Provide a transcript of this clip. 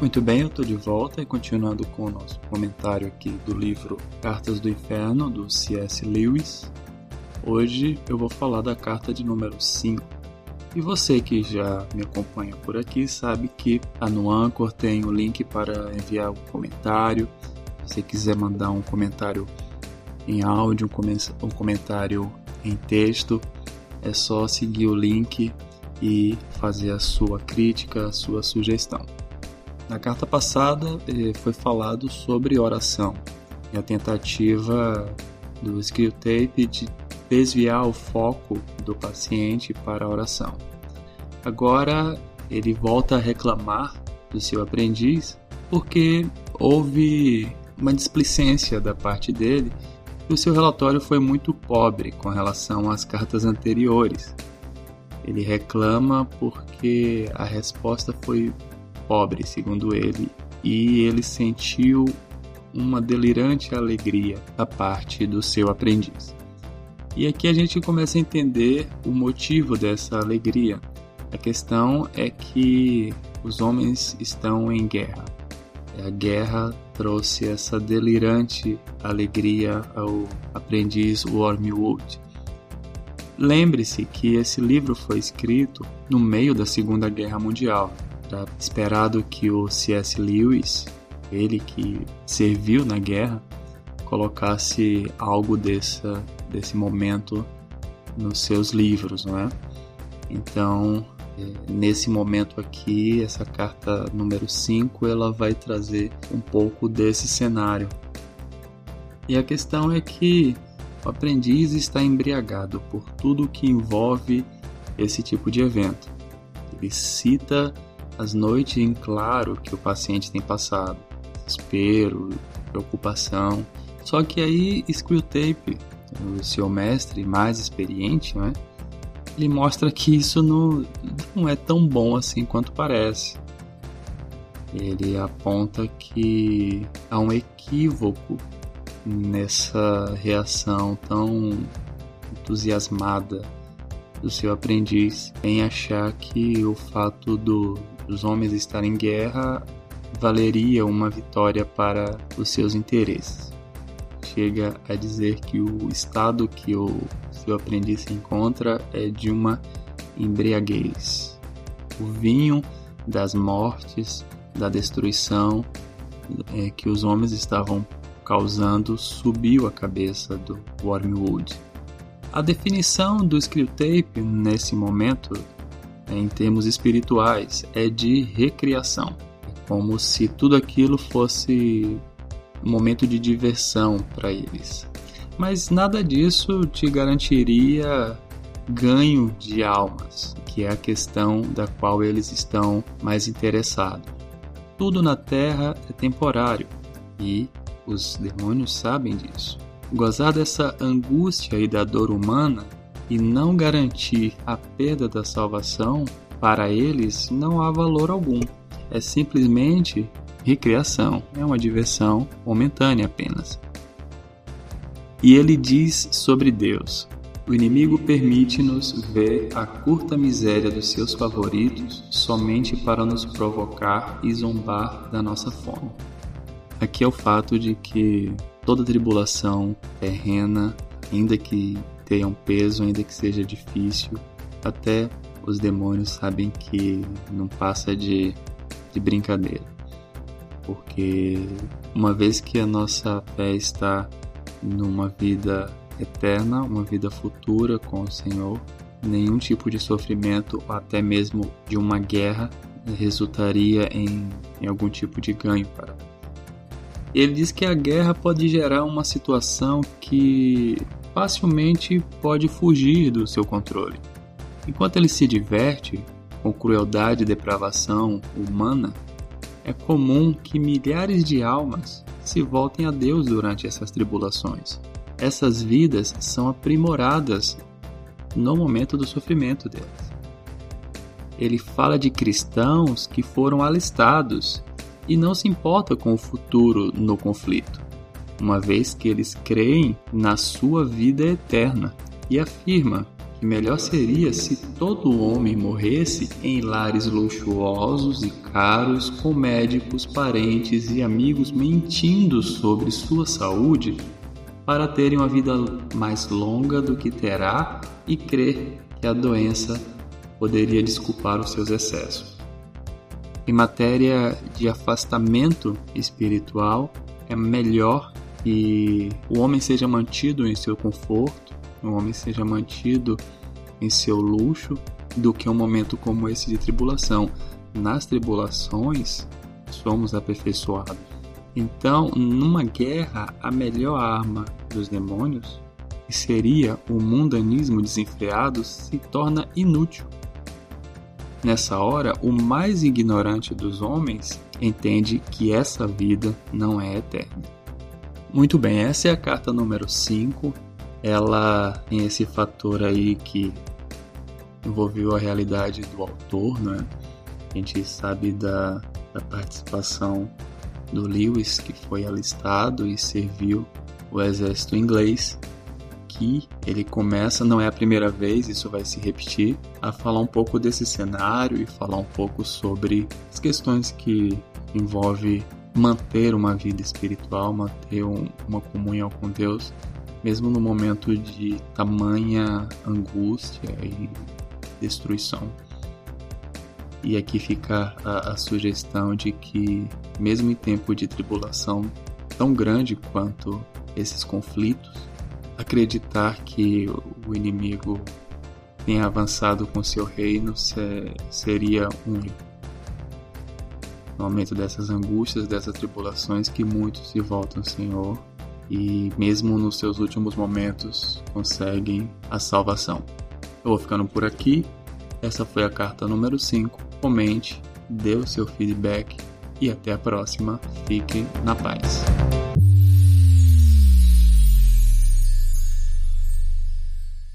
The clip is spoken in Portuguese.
Muito bem, eu estou de volta e continuando com o nosso comentário aqui do livro Cartas do Inferno, do C.S. Lewis. Hoje eu vou falar da carta de número 5. E você que já me acompanha por aqui sabe que a no Anchor tem o link para enviar um comentário. Se você quiser mandar um comentário em áudio, um comentário em texto, é só seguir o link e fazer a sua crítica, a sua sugestão. Na carta passada eh, foi falado sobre oração e a tentativa do Tape de desviar o foco do paciente para a oração. Agora ele volta a reclamar do seu aprendiz porque houve uma displicência da parte dele e o seu relatório foi muito pobre com relação às cartas anteriores. Ele reclama porque a resposta foi pobre, segundo ele, e ele sentiu uma delirante alegria da parte do seu aprendiz. E aqui a gente começa a entender o motivo dessa alegria. A questão é que os homens estão em guerra. A guerra trouxe essa delirante alegria ao aprendiz Wormwood. Lembre-se que esse livro foi escrito no meio da Segunda Guerra Mundial, Tá esperado que o C.S. Lewis, ele que serviu na guerra, colocasse algo dessa, desse momento nos seus livros, não é? Então, é, nesse momento aqui, essa carta número 5, ela vai trazer um pouco desse cenário. E a questão é que o aprendiz está embriagado por tudo que envolve esse tipo de evento. Ele cita as noites em claro que o paciente tem passado, desespero, preocupação. Só que aí Tape, o seu mestre mais experiente, né, ele mostra que isso não, não é tão bom assim quanto parece. Ele aponta que há um equívoco nessa reação tão entusiasmada do seu aprendiz em achar que o fato do, dos homens estarem em guerra valeria uma vitória para os seus interesses. Chega a dizer que o estado que o seu aprendiz se encontra é de uma embriaguez. O vinho das mortes, da destruição é, que os homens estavam causando subiu a cabeça do Wormwood. A definição do Tape nesse momento em termos espirituais, é de recriação. É como se tudo aquilo fosse um momento de diversão para eles. Mas nada disso te garantiria ganho de almas, que é a questão da qual eles estão mais interessados. Tudo na Terra é temporário e os demônios sabem disso. Gozar dessa angústia e da dor humana e não garantir a perda da salvação, para eles não há valor algum. É simplesmente recreação, é uma diversão momentânea apenas. E ele diz sobre Deus: O inimigo permite-nos ver a curta miséria dos seus favoritos somente para nos provocar e zombar da nossa fome. Aqui é o fato de que toda tribulação terrena, ainda que tenha um peso, ainda que seja difícil. Até os demônios sabem que não passa de, de brincadeira. Porque uma vez que a nossa fé está numa vida eterna, uma vida futura com o Senhor, nenhum tipo de sofrimento, ou até mesmo de uma guerra, resultaria em, em algum tipo de ganho para ele diz que a guerra pode gerar uma situação que facilmente pode fugir do seu controle. Enquanto ele se diverte com crueldade e depravação humana, é comum que milhares de almas se voltem a Deus durante essas tribulações. Essas vidas são aprimoradas no momento do sofrimento delas. Ele fala de cristãos que foram alistados e não se importa com o futuro no conflito uma vez que eles creem na sua vida eterna e afirma que melhor seria se todo homem morresse em lares luxuosos e caros, com médicos, parentes e amigos mentindo sobre sua saúde para terem uma vida mais longa do que terá e crer que a doença poderia desculpar os seus excessos. Em matéria de afastamento espiritual, é melhor que o homem seja mantido em seu conforto, o homem seja mantido em seu luxo, do que um momento como esse de tribulação. Nas tribulações, somos aperfeiçoados. Então, numa guerra, a melhor arma dos demônios, que seria o mundanismo desenfreado, se torna inútil. Nessa hora, o mais ignorante dos homens entende que essa vida não é eterna. Muito bem, essa é a carta número 5. Ela tem esse fator aí que envolveu a realidade do autor, né? A gente sabe da, da participação do Lewis, que foi alistado e serviu o exército inglês, que ele começa, não é a primeira vez, isso vai se repetir, a falar um pouco desse cenário e falar um pouco sobre as questões que envolve manter uma vida espiritual, manter um, uma comunhão com Deus, mesmo no momento de tamanha angústia e destruição. E aqui fica a, a sugestão de que, mesmo em tempo de tribulação tão grande quanto esses conflitos, acreditar que o inimigo tenha avançado com seu reino seria um no momento dessas angústias, dessas tribulações que muitos se voltam ao Senhor e mesmo nos seus últimos momentos conseguem a salvação. Eu vou ficando por aqui. Essa foi a carta número 5 comente, dê o seu feedback e até a próxima. Fique na paz.